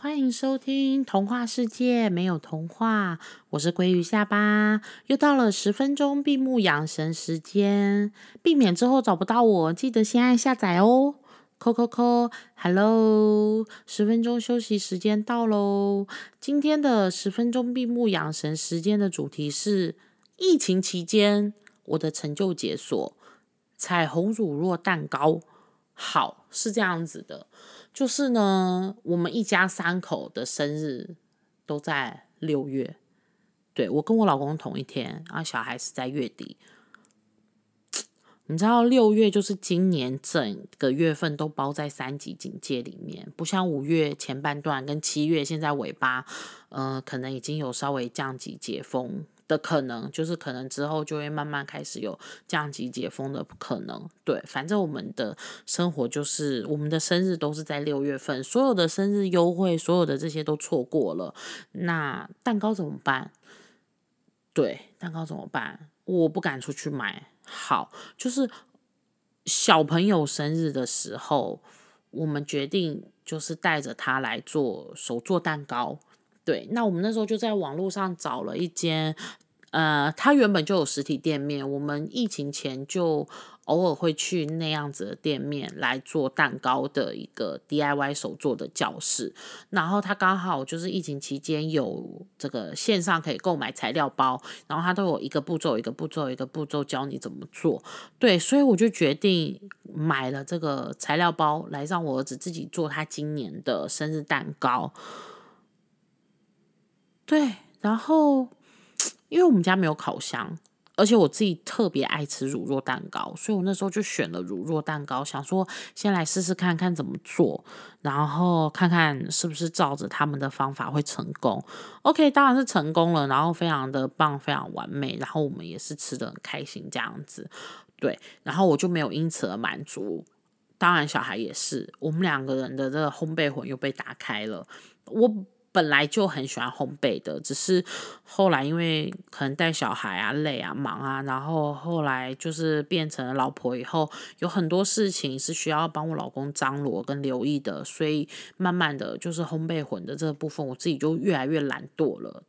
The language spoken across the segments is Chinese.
欢迎收听《童话世界没有童话》，我是鲑鱼下巴，又到了十分钟闭目养神时间，避免之后找不到我，记得先按下载哦。扣扣扣，Hello，十分钟休息时间到喽。今天的十分钟闭目养神时间的主题是疫情期间我的成就解锁——彩虹乳酪蛋糕。好，是这样子的。就是呢，我们一家三口的生日都在六月，对我跟我老公同一天，然后小孩是在月底。你知道六月就是今年整个月份都包在三级警戒里面，不像五月前半段跟七月现在尾巴，呃，可能已经有稍微降级解封。的可能就是可能之后就会慢慢开始有降级解封的可能，对，反正我们的生活就是我们的生日都是在六月份，所有的生日优惠，所有的这些都错过了，那蛋糕怎么办？对，蛋糕怎么办？我不敢出去买。好，就是小朋友生日的时候，我们决定就是带着他来做手做蛋糕。对，那我们那时候就在网络上找了一间，呃，他原本就有实体店面，我们疫情前就偶尔会去那样子的店面来做蛋糕的一个 DIY 手做的教室，然后他刚好就是疫情期间有这个线上可以购买材料包，然后他都有一个步骤一个步骤一个步骤教你怎么做，对，所以我就决定买了这个材料包来让我儿子自己做他今年的生日蛋糕。对，然后因为我们家没有烤箱，而且我自己特别爱吃乳酪蛋糕，所以我那时候就选了乳酪蛋糕，想说先来试试看看怎么做，然后看看是不是照着他们的方法会成功。OK，当然是成功了，然后非常的棒，非常完美，然后我们也是吃的很开心这样子。对，然后我就没有因此而满足，当然小孩也是，我们两个人的这个烘焙魂又被打开了，我。本来就很喜欢烘焙的，只是后来因为可能带小孩啊、累啊、忙啊，然后后来就是变成了老婆以后，有很多事情是需要帮我老公张罗跟留意的，所以慢慢的就是烘焙混的这部分，我自己就越来越懒惰了。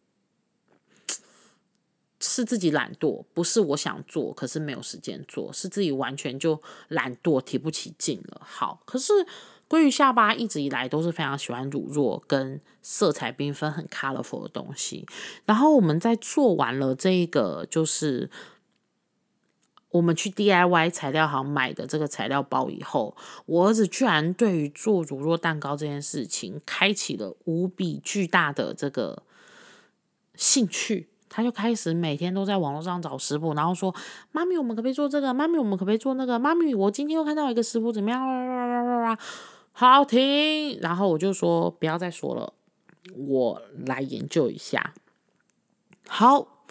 是自己懒惰，不是我想做，可是没有时间做，是自己完全就懒惰，提不起劲了。好，可是。鲑鱼下巴一直以来都是非常喜欢乳酪跟色彩缤纷、很 colorful 的东西。然后我们在做完了这个，就是我们去 DIY 材料行买的这个材料包以后，我儿子居然对于做乳酪蛋糕这件事情开启了无比巨大的这个兴趣。他就开始每天都在网络上找食谱，然后说：“妈咪，我们可不可以做这个？妈咪，我们可不可以做那个？妈咪，我今天又看到一个食谱，怎么样？”好听，然后我就说不要再说了，我来研究一下。好，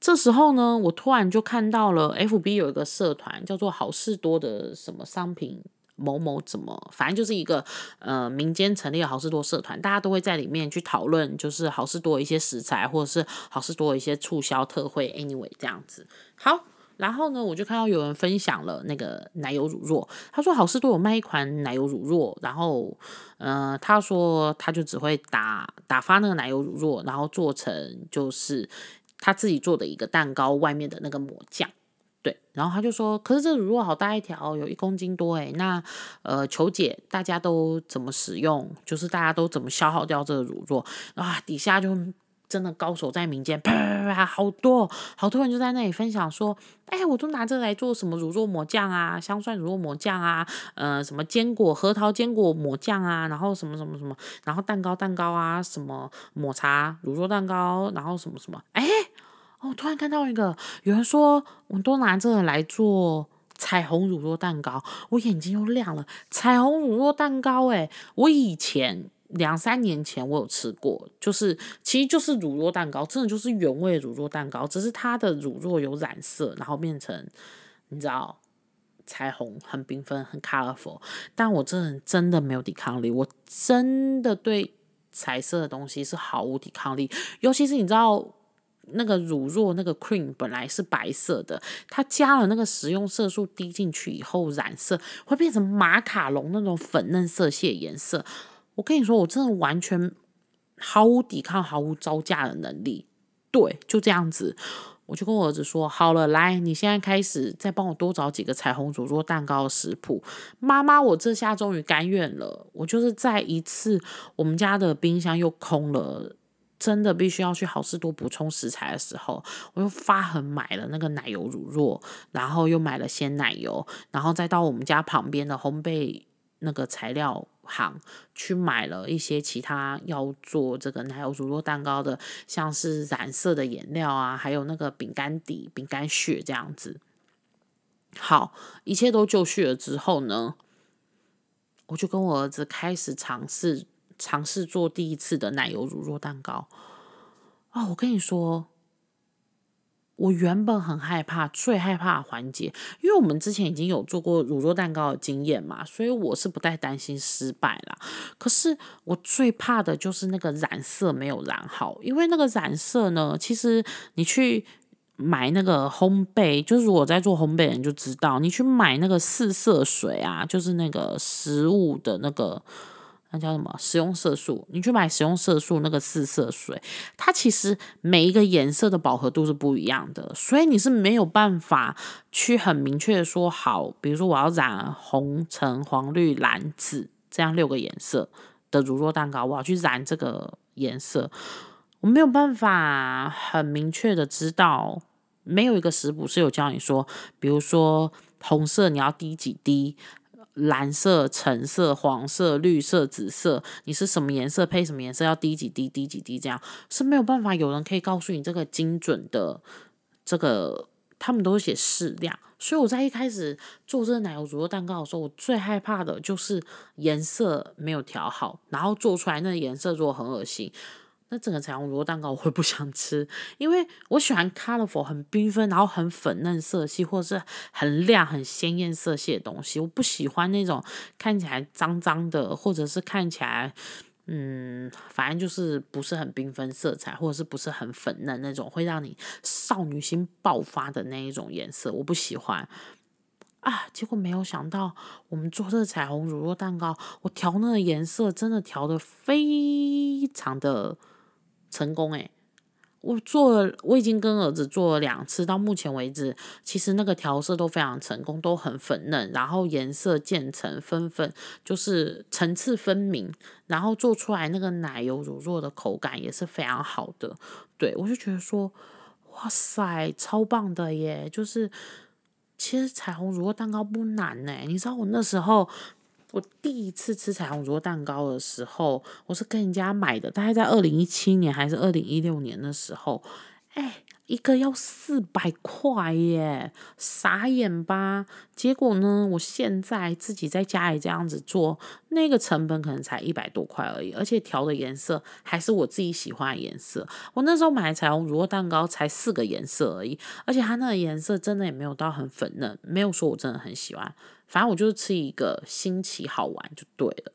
这时候呢，我突然就看到了 FB 有一个社团叫做好事多的什么商品某某怎么，反正就是一个呃民间成立的好事多社团，大家都会在里面去讨论，就是好事多一些食材或者是好事多一些促销特惠，anyway 这样子。好。然后呢，我就看到有人分享了那个奶油乳酪，他说好事多有卖一款奶油乳酪，然后，呃，他说他就只会打打发那个奶油乳酪，然后做成就是他自己做的一个蛋糕外面的那个抹酱，对，然后他就说，可是这乳酪好大一条，有一公斤多诶，那呃，求解大家都怎么使用，就是大家都怎么消耗掉这个乳酪啊，底下就。真的高手在民间，啪啪啪，好多好多人就在那里分享说，哎，我都拿这个来做什么乳酪抹酱啊，香蒜乳酪抹酱啊，呃，什么坚果核桃坚果抹酱啊，然后什么什么什么，然后蛋糕蛋糕啊，什么抹茶乳酪蛋糕，然后什么什么，哎，哦，突然看到一个有人说，我都拿这个来做彩虹乳酪蛋糕，我眼睛又亮了，彩虹乳酪蛋糕，哎，我以前。两三年前我有吃过，就是其实就是乳酪蛋糕，真的就是原味乳酪蛋糕，只是它的乳酪有染色，然后变成你知道彩虹，很缤纷，很 colorful。但我真的真的没有抵抗力，我真的对彩色的东西是毫无抵抗力。尤其是你知道那个乳酪那个 cream 本来是白色的，它加了那个食用色素滴进去以后染色，会变成马卡龙那种粉嫩色系的颜色。我跟你说，我真的完全毫无抵抗、毫无招架的能力。对，就这样子，我就跟我儿子说：“好了，来，你现在开始再帮我多找几个彩虹乳酪蛋糕的食谱。”妈妈，我这下终于甘愿了。我就是在一次我们家的冰箱又空了，真的必须要去好事多补充食材的时候，我又发狠买了那个奶油乳酪，然后又买了鲜奶油，然后再到我们家旁边的烘焙那个材料。行去买了一些其他要做这个奶油乳酪蛋糕的，像是染色的颜料啊，还有那个饼干底、饼干屑这样子。好，一切都就绪了之后呢，我就跟我儿子开始尝试尝试做第一次的奶油乳酪蛋糕。啊，我跟你说。我原本很害怕，最害怕的环节，因为我们之前已经有做过乳酪蛋糕的经验嘛，所以我是不太担心失败啦。可是我最怕的就是那个染色没有染好，因为那个染色呢，其实你去买那个烘焙，就是我在做烘焙人就知道，你去买那个四色水啊，就是那个食物的那个。那叫什么？食用色素，你去买食用色素那个四色水，它其实每一个颜色的饱和度是不一样的，所以你是没有办法去很明确的说好，比如说我要染红、橙、黄、绿、蓝、紫这样六个颜色的乳酪蛋糕，我要去染这个颜色，我没有办法很明确的知道，没有一个食谱是有教你说，比如说红色你要滴几滴。蓝色、橙色、黄色、绿色、紫色，你是什么颜色配什么颜色？要滴几滴、滴几滴，这样是没有办法有人可以告诉你这个精准的这个，他们都写适量。所以我在一开始做这个奶油乳酪蛋糕的时候，我最害怕的就是颜色没有调好，然后做出来那个颜色如果很恶心。那整个彩虹乳酪蛋糕我会不想吃，因为我喜欢 colorful 很缤纷，然后很粉嫩色系，或者是很亮、很鲜艳色系的东西。我不喜欢那种看起来脏脏的，或者是看起来嗯，反正就是不是很缤纷色彩，或者是不是很粉嫩那种，会让你少女心爆发的那一种颜色，我不喜欢啊。结果没有想到，我们做这个彩虹乳酪蛋糕，我调那个颜色真的调的非常的。成功诶，我做了，我已经跟儿子做了两次，到目前为止，其实那个调色都非常成功，都很粉嫩，然后颜色渐层分粉，就是层次分明，然后做出来那个奶油乳酪的口感也是非常好的。对我就觉得说，哇塞，超棒的耶！就是其实彩虹乳酪蛋糕不难呢，你知道我那时候。我第一次吃彩虹乳酪蛋糕的时候，我是跟人家买的，大概在二零一七年还是二零一六年的时候，哎。一个要四百块耶，傻眼吧？结果呢，我现在自己在家里这样子做，那个成本可能才一百多块而已，而且调的颜色还是我自己喜欢的颜色。我那时候买彩虹乳酪蛋糕才四个颜色而已，而且它那个颜色真的也没有到很粉嫩，没有说我真的很喜欢。反正我就是吃一个新奇好玩就对了。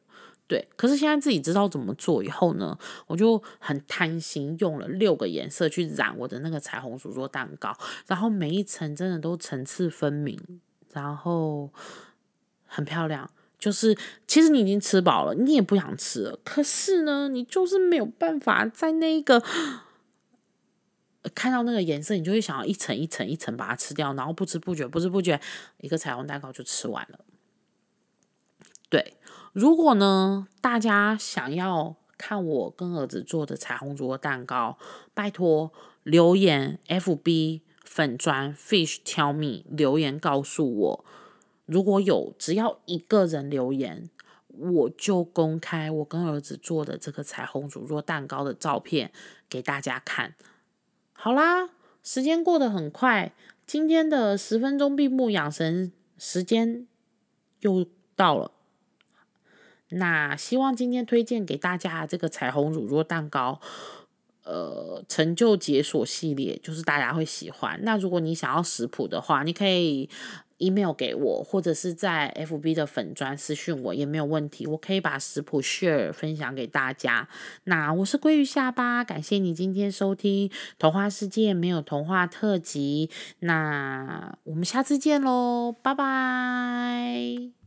对，可是现在自己知道怎么做以后呢，我就很贪心，用了六个颜色去染我的那个彩虹薯做蛋糕，然后每一层真的都层次分明，然后很漂亮。就是其实你已经吃饱了，你也不想吃了，可是呢，你就是没有办法在那个看到那个颜色，你就会想要一层一层一层把它吃掉，然后不知不觉不知不觉一个彩虹蛋糕就吃完了。对。如果呢，大家想要看我跟儿子做的彩虹乳酪蛋糕，拜托留言 F B 粉砖 Fish Tell Me 留言告诉我，如果有只要一个人留言，我就公开我跟儿子做的这个彩虹乳酪蛋糕的照片给大家看。好啦，时间过得很快，今天的十分钟闭目养神时间又到了。那希望今天推荐给大家这个彩虹乳酪蛋糕，呃，成就解锁系列，就是大家会喜欢。那如果你想要食谱的话，你可以 email 给我，或者是在 FB 的粉砖私讯我也没有问题，我可以把食谱 share 分享给大家。那我是鲑鱼下巴，感谢你今天收听《童话世界没有童话特辑》，那我们下次见喽，拜拜。